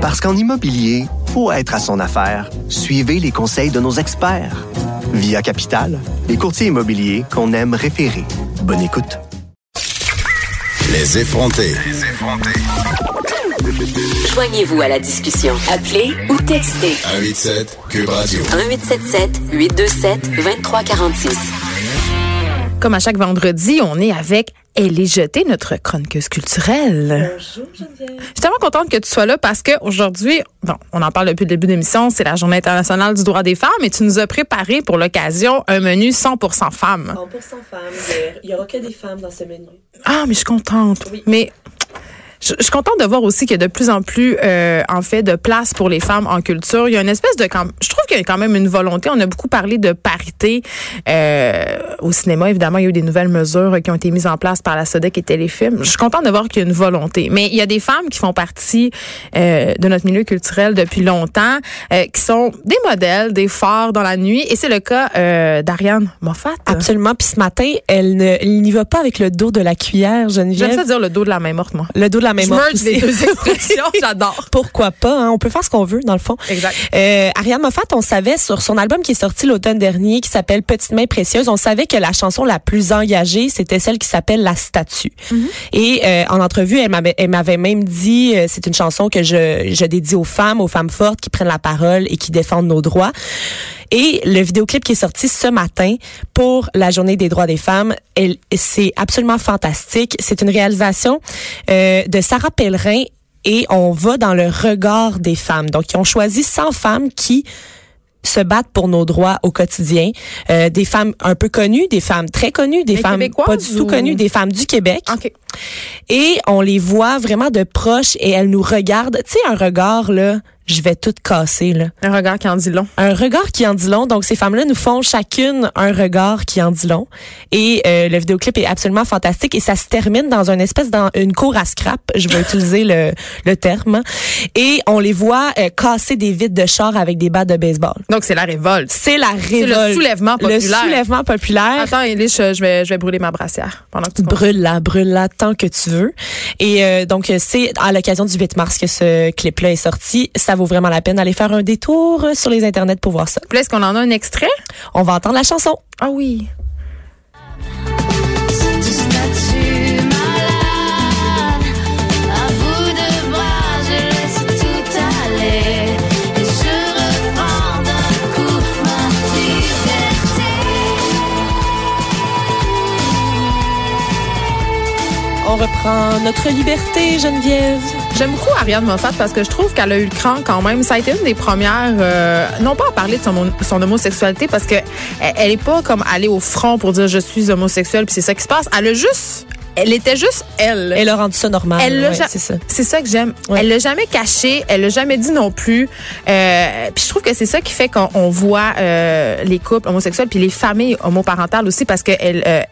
Parce qu'en immobilier, faut être à son affaire. Suivez les conseils de nos experts. Via Capital, les courtiers immobiliers qu'on aime référer. Bonne écoute. Les effrontés. Joignez-vous à la discussion. Appelez ou textez 187 Cube Radio. 1877 827 2346. Comme à chaque vendredi, on est avec Elle est jetée, notre chroniqueuse culturelle. Bonjour Geneviève. Je suis tellement contente que tu sois là parce qu'aujourd'hui, bon, on en parle depuis le début de l'émission, c'est la Journée internationale du droit des femmes et tu nous as préparé pour l'occasion un menu 100% femmes. 100% femmes. Il n'y aura que des femmes dans ce menu. Ah, mais je suis contente. Oui. Mais je, je suis contente de voir aussi qu'il y a de plus en plus, euh, en fait, de place pour les femmes en culture. Il y a une espèce de... quand- Je trouve qu'il y a quand même une volonté. On a beaucoup parlé de parité euh, au cinéma. Évidemment, il y a eu des nouvelles mesures qui ont été mises en place par la SODEC et Téléfilm. Je suis contente de voir qu'il y a une volonté. Mais il y a des femmes qui font partie euh, de notre milieu culturel depuis longtemps, euh, qui sont des modèles, des phares dans la nuit. Et c'est le cas euh, d'Ariane Moffat. Absolument. Puis ce matin, elle n'y va pas avec le dos de la cuillère, J'aime Geneviève. ça dire le dos de la main morte, moi. Le dos de la même Je merge les deux expressions, j'adore. Pourquoi pas? hein? On peut faire ce qu'on veut, dans le fond. Exact. Euh, Ariane Moffat, on savait sur son album qui est sorti l'automne dernier, qui s'appelle Petite main précieuse, on savait que la chanson la plus engagée, c'était celle qui s'appelle La statue. Et euh, en entrevue, elle m'avait, elle m'avait même dit, euh, c'est une chanson que je, je dédie aux femmes, aux femmes fortes qui prennent la parole et qui défendent nos droits. Et le vidéoclip qui est sorti ce matin pour la Journée des droits des femmes, c'est absolument fantastique. C'est une réalisation euh, de Sarah Pellerin et on va dans le regard des femmes. Donc, ils ont choisi 100 femmes qui se battent pour nos droits au quotidien. Euh, des femmes un peu connues, des femmes très connues, des femmes pas du tout ou- connues, des femmes du Québec. OK. Et on les voit vraiment de proche et elles nous regardent. Tu sais, un regard, là, je vais tout casser, là. Un regard qui en dit long. Un regard qui en dit long. Donc, ces femmes-là nous font chacune un regard qui en dit long. Et euh, le vidéoclip est absolument fantastique. Et ça se termine dans une espèce dans une cour à scrap. Je vais utiliser le, le terme. Et on les voit euh, casser des vitres de char avec des battes de baseball. Donc, c'est la révolte. C'est la C'est révolte. le soulèvement populaire. Le soulèvement populaire. Attends, Elie, je, vais, je vais brûler ma brassière pendant que tu continues. Brûle-la, brûle-la tant que tu veux. Et euh, donc, c'est à l'occasion du 8 mars que ce clip-là est sorti. Ça vaut vraiment la peine d'aller faire un détour euh, sur les internets pour voir ça. Est-ce qu'on en a un extrait? On va entendre la chanson. Ah oui. On reprend notre liberté, Geneviève. J'aime beaucoup Ariane Moffat parce que je trouve qu'elle a eu le cran quand même. Ça a été une des premières, euh, non pas à parler de son, homosexualité parce que elle, est pas comme allée au front pour dire je suis homosexuelle puis c'est ça qui se passe. Elle a juste, elle était juste elle. Elle a rendu ça normal. Elle l'a ouais, c'est ça. C'est ça que j'aime. Ouais. Elle l'a jamais caché, elle l'a jamais dit non plus. Euh, puis je trouve que c'est ça qui fait qu'on on voit euh, les couples homosexuels puis les familles homoparentales aussi parce que elle, euh,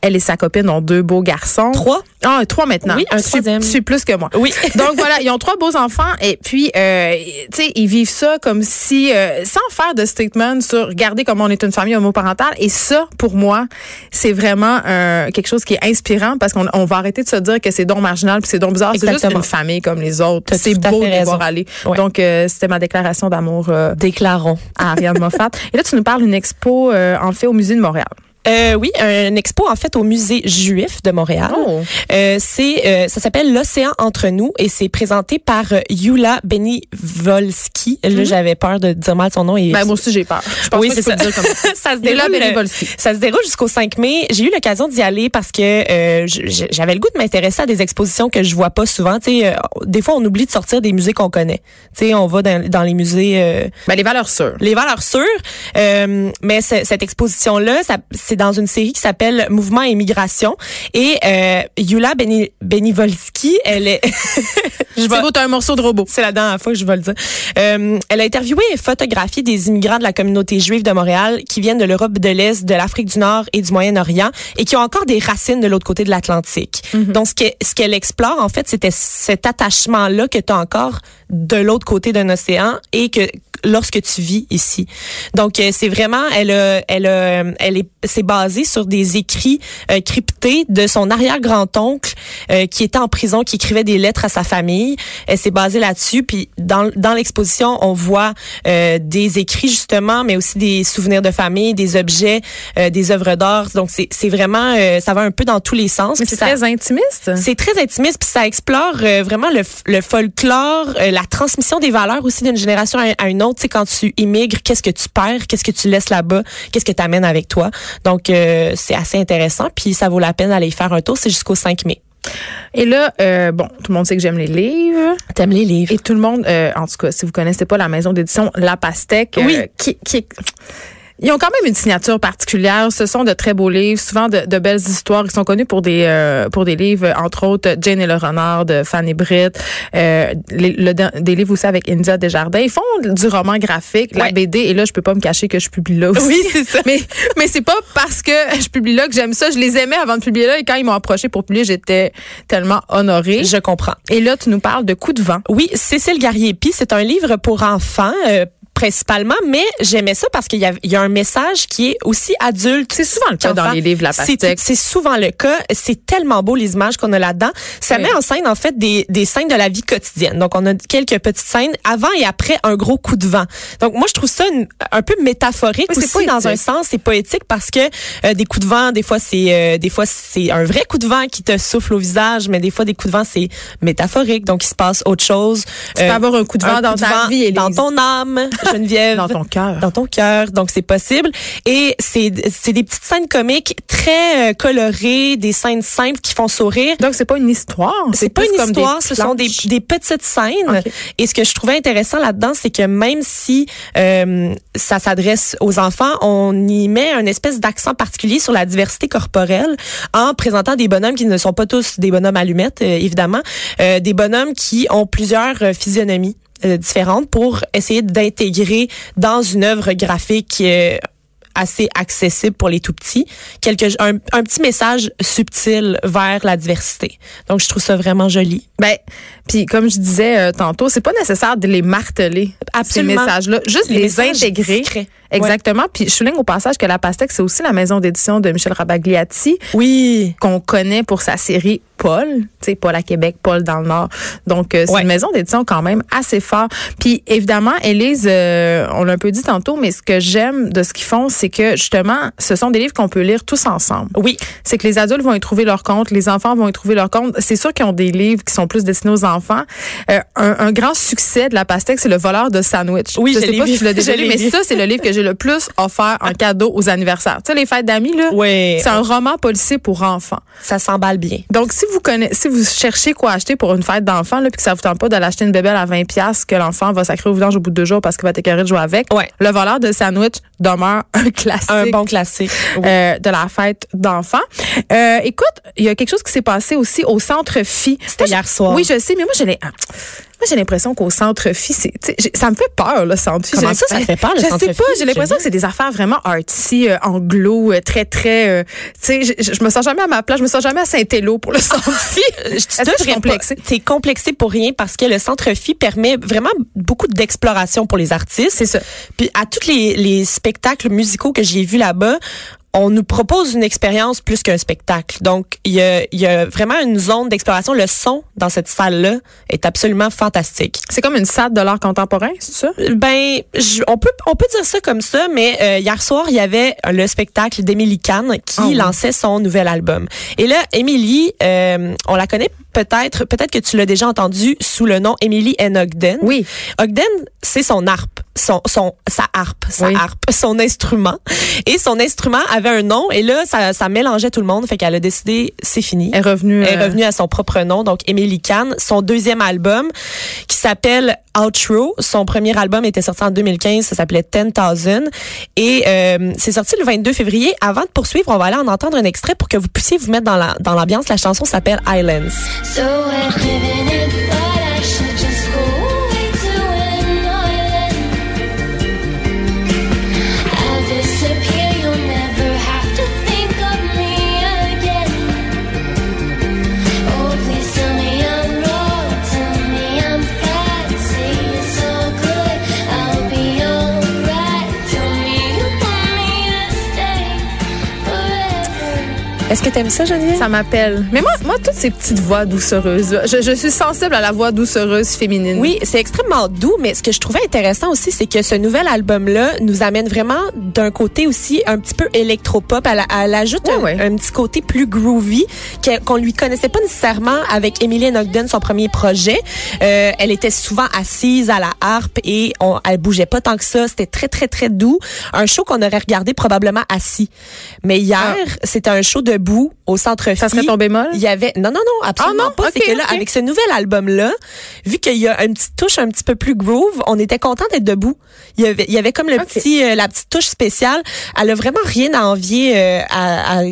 elle et sa copine ont deux beaux garçons. Trois? Ah, trois maintenant. Oui, un Tu troisième. Tu suis plus que moi. Oui. Donc voilà, ils ont trois beaux enfants et puis euh, tu sais ils vivent ça comme si euh, sans faire de statement sur regarder comment on est une famille homoparentale et ça pour moi c'est vraiment euh, quelque chose qui est inspirant parce qu'on on va arrêter de se dire que c'est donc marginal puis c'est donc bizarre, c'est juste une famille comme les autres. C'est beau de voir aller. Ouais. Donc euh, c'était ma déclaration d'amour euh, Déclarons. à Ariane Moffat. Et là tu nous parles d'une expo euh, en fait au musée de Montréal. Euh, oui, un expo en fait au musée juif de Montréal. Oh. Euh, c'est euh, ça s'appelle l'océan entre nous et c'est présenté par euh, Yula Benivolski. Là, j'avais peur de dire mal son nom et Ben moi aussi j'ai peur. Je pense oui, c'est ça. dire comme ça. ça se déroule. Benivolski. Ça se déroule jusqu'au 5 mai. J'ai eu l'occasion d'y aller parce que euh, j'avais le goût de m'intéresser à des expositions que je vois pas souvent. Tu sais, euh, des fois, on oublie de sortir des musées qu'on connaît. Tu sais, on va dans, dans les musées. euh, Ben les valeurs sûres. les valeurs sûres. Euh, mais ce- cette exposition-là, ça- c'est dans une série qui s'appelle Mouvement et migration. Et euh, Yula Beni, Benivolski, elle est... Je C'est vais- beau, un morceau de robot. c'est la dernière fois que je vais le dire. Euh, elle a interviewé et photographié des immigrants de la communauté juive de Montréal qui viennent de l'Europe de l'Est, de l'Afrique du Nord et du Moyen-Orient et qui ont encore des racines de l'autre côté de l'Atlantique. Donc, ce que- ce qu'elle explore, en fait, c'était cet attachement-là que tu as encore de l'autre côté d'un océan et que lorsque tu vis ici. Donc euh, c'est vraiment elle a, elle a, elle est c'est basé sur des écrits euh, cryptés de son arrière-grand-oncle euh, qui était en prison qui écrivait des lettres à sa famille. Elle s'est basée là-dessus puis dans dans l'exposition on voit euh, des écrits justement mais aussi des souvenirs de famille, des objets, euh, des œuvres d'art. Donc c'est c'est vraiment euh, ça va un peu dans tous les sens. C'est très intimiste. c'est très intimiste puis ça explore euh, vraiment le, le folklore, euh, la transmission des valeurs aussi d'une génération à, à une autre. Tu sais, quand tu immigres, qu'est-ce que tu perds, qu'est-ce que tu laisses là-bas, qu'est-ce que tu amènes avec toi? Donc euh, c'est assez intéressant puis ça vaut la peine d'aller y faire un tour. C'est jusqu'au 5 mai. Et là, euh, bon, tout le monde sait que j'aime les livres. T'aimes les livres Et tout le monde, euh, en tout cas, si vous connaissez pas la maison d'édition La Pastèque, euh, Oui. qui, qui ils ont quand même une signature particulière. Ce sont de très beaux livres, souvent de, de belles histoires. Ils sont connus pour des euh, pour des livres, entre autres Jane et le renard de Fanny Britt, euh, les- le- des livres aussi avec India Desjardins. Ils font du roman graphique, la. BD. Et là, je peux pas me cacher que je publie là aussi. Oui, c'est ça. Mais mais c'est pas parce que je publie là que j'aime ça. Je les aimais avant de publier là. Et quand ils m'ont approché pour publier, j'étais tellement honorée. Je comprends. Et là, tu nous parles de coups de vent. Oui, Cécile Garriépi, c'est un livre pour enfants. euh, principalement, mais j'aimais ça parce qu'il y a, il y a un message qui est aussi adulte. C'est souvent le cas dans les livres La Pastèque. C'est souvent le cas. C'est tellement beau les images qu'on a là-dedans. Ça Oui. met en scène en fait des, des scènes de la vie quotidienne. Donc on a quelques petites scènes avant et après un gros coup de vent. Donc moi je trouve ça une- un peu métaphorique Oui, aussi dans poétique. un sens. C'est poétique parce que euh, des coups de vent, des fois c'est euh, des fois c'est un vrai coup de vent qui te souffle au visage, mais des fois des coups de vent c'est métaphorique. Donc il se passe autre chose. Tu peux avoir un coup de vent dans ta vie, Élise. dans ton âme, Geneviève Dans ton cœur. dans ton cœur. Donc, c'est possible. Et c'est c'est des petites scènes comiques très euh, colorées, des scènes simples qui font sourire. Donc, c'est pas une histoire. C'est pas une comme histoire, ce sont des, des petites scènes. Et ce que je trouvais intéressant là-dedans, c'est que même si euh, ça s'adresse aux enfants, on y met un espèce d'accent particulier sur la diversité corporelle en présentant des bonhommes qui ne sont pas tous des bonhommes allumettes, euh, évidemment, euh, des bonhommes qui ont plusieurs euh, physionomies euh, différentes pour essayer d'intégrer dans une œuvre graphique euh, assez accessible pour les tout petits, quelque un, un petit message subtil vers la diversité. Donc je trouve ça vraiment joli. Ben, puis comme je disais euh, tantôt, c'est pas nécessaire de les marteler, Absolument. ces messages-là. Juste Les intégrer. discrets. Exactement. Puis je souligne au passage que La Pastèque, c'est aussi la maison d'édition de Michel Rabagliati, Oui. qu'on connaît pour sa série Paul, tu sais, Paul à Québec, Paul dans le Nord. Donc, euh, c'est Ouais. une maison d'édition quand même assez fort. Puis, évidemment, Élise, euh, on l'a un peu dit tantôt, mais ce que j'aime de ce qu'ils font, c'est que, justement, ce sont des livres qu'on peut lire tous ensemble. Oui. C'est que les adultes vont y trouver leur compte, les enfants vont y trouver leur compte. C'est sûr qu'ils ont des livres qui sont plus destinés aux enfants. Euh, un, un grand succès de la pastèque, c'est Le voleur de sandwich. Oui, je je sais l'ai pas vu. si tu l'as déjà Je lu, l'ai mais vu. ça, c'est le livre que j'ai le plus offert en cadeau aux anniversaires. Tu sais, les fêtes d'amis, là. Ouais. C'est un roman policier pour enfants. Ça s'emballe bien. Donc, si vous connaissez, si vous cherchez quoi acheter pour une fête d'enfant, là, puis que ça vous tente pas de l'acheter une bébelle à 20 pièces que l'enfant va sacrer au vidange au bout de deux jours parce qu'il va t'écœurer de jouer avec, Ouais. le voleur de sandwich demeure un classique. Un bon classique. Oui. euh, de la fête d'enfants. Euh, écoute, il y a quelque chose qui s'est passé aussi au centre Phi. C'était hier je- soir. Oui, je sais, mais moi j'ai les- moi j'ai l'impression qu'au centre Phi, c'est tu sais, j'ai- ça me fait peur le centre. Comment ça, ça fait peur, le Je centre sais pas, j'ai l'impression que c'est des affaires vraiment artsy, euh, anglo, euh, très très euh, tu sais, je, je- je me sens jamais à ma place, je me sens jamais à Saint-Élo pour le centre Phi. Je je suis complexée? T'es complexé pour rien parce que le Centre Phi permet vraiment beaucoup d'exploration pour les artistes. C'est ça. Puis à tous les, les spectacles musicaux que j'ai vus là-bas, on nous propose une expérience plus qu'un spectacle. Donc, il y a, y a vraiment une zone d'exploration. Le son dans cette salle-là est absolument fantastique. C'est comme une salle de l'art contemporain, c'est ça? Ben, je- on peut on peut dire ça comme ça, mais euh, hier soir il y avait le spectacle d'Emily Kahn qui Ah lançait son nouvel album. Et là, Emily, euh, on la connaît peut-être, peut-être que tu l'as déjà entendu sous le nom Emily N. Ogden. Oui. Ogden, c'est son harpe, son son sa harpe, sa Oui. harpe, son instrument. Et son instrument avait un nom et là ça ça mélangeait tout le monde, fait qu'elle a décidé c'est fini. Elle est revenue Elle est euh, revenue à son propre nom, donc Emily Kahn. Son deuxième album, qui s'appelle Outro. Son premier album était sorti en 2015, ça s'appelait 10,000. Et euh, c'est sorti le 22 février. Avant de poursuivre, on va aller en entendre un extrait pour que vous puissiez vous mettre dans la dans l'ambiance. La chanson s'appelle Islands. So Est-ce que t'aimes ça, Geneviève? Ça m'appelle. Mais moi, moi, toutes ces petites voix doucereuses, je, je suis sensible à la voix doucereuse féminine. Oui, c'est extrêmement doux, mais ce que je trouvais intéressant aussi, c'est que ce nouvel album-là nous amène vraiment d'un côté aussi un petit peu électropop. Elle, elle ajoute un, petit côté plus groovy qu'on lui connaissait pas nécessairement avec Emily Ogden, son premier projet. Euh, elle était souvent assise à la harpe et on, elle bougeait pas tant que ça. C'était très, très, très doux. Un show qu'on aurait regardé probablement assis. Mais hier, c'était un show debout au centre. Ça serait ton bémol? il y avait non non non absolument Ah non? pas c'est que là avec ce nouvel album là vu qu'il y a une petite touche un petit peu plus groove on était content d'être debout il y avait il y avait comme le petit euh, la petite touche spéciale elle a vraiment rien à envier euh, à, à-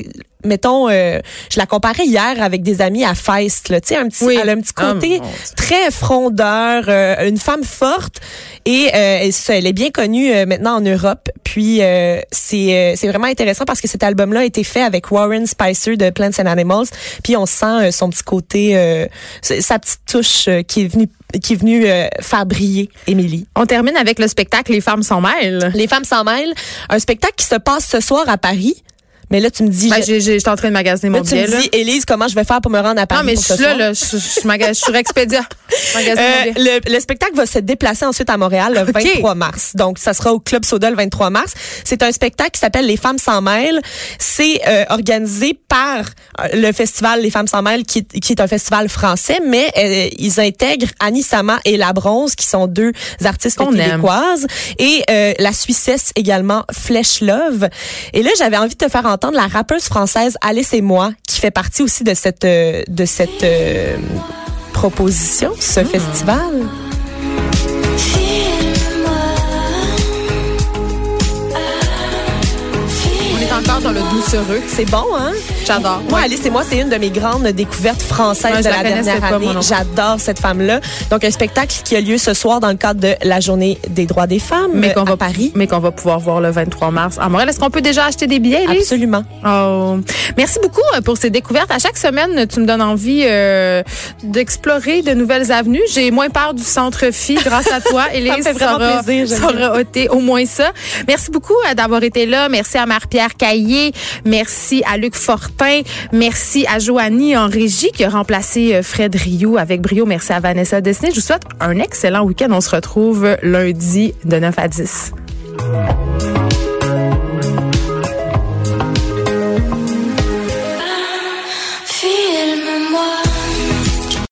mettons euh, je la comparais hier avec des amis à Feist là tu sais un petit Oui. elle a un petit Ah, côté très frondeur euh, une femme forte et, euh, elle est bien connue euh, maintenant en Europe puis euh, c'est euh, c'est vraiment intéressant parce que cet album là a été fait avec Warren Spicer de Plants and Animals puis on sent son petit côté euh, sa petite touche qui est venue qui est venue euh, faire briller Émilie. On termine avec le spectacle Les femmes s'en mêlent. Les femmes s'en mêlent, un spectacle qui se passe ce soir à Paris. Mais là tu me dis Ben, je- j'ai- j'ai- J'étais en train de magasiner là, mon tu billet. me Là. dis Élise comment je vais faire pour me rendre à Paris Non, mais je pour suis là, là. Je, je, je, je suis Expedia. Je magasine mon Euh, le, le spectacle va se déplacer ensuite à Montréal le Ok. 23 mars. Donc, ça sera au Club Soda le 23 mars. C'est un spectacle qui s'appelle Les Femmes sans mêlent. C'est euh, organisé par euh, le festival Les Femmes sans mêlent, qui, qui est un festival français, mais euh, ils intègrent Annie Sama et La Bronze, qui sont deux artistes Qu'on aime. québécoises, et euh, la Suissesse également, Flèche Love. Et là, j'avais envie de te faire entendre la rappeuse française Alice et moi, qui fait partie aussi de cette euh, de cette euh, proposition, ce festival. Dans le doucereux. C'est bon, hein? J'adore. Moi. Alice et moi, c'est une de mes grandes découvertes françaises de la la, dernière pas, année. J'adore cette femme-là. Donc, un spectacle qui a lieu ce soir dans le cadre de la Journée des droits des femmes mais qu'on à va Paris. mais qu'on va pouvoir voir le 23 mars à Montréal. Est-ce qu'on peut déjà acheter des billets, Elise? Absolument. Oh. Merci beaucoup euh, pour ces découvertes. À chaque semaine, tu me donnes envie euh, d'explorer de nouvelles avenues. J'ai moins peur du centre Phi grâce à toi, Élise. me fait vraiment aura- plaisir, Ça ôté au moins ça. Merci beaucoup euh, d'avoir été là. Merci à Marie-Pierre Caillé. Merci à Luc Fortin. Merci à Joanie en régie qui a remplacé euh, Fred Rio avec brio. Merci à Vanessa Desnay. Je vous souhaite un excellent week-end. On se retrouve lundi de 9 à 10.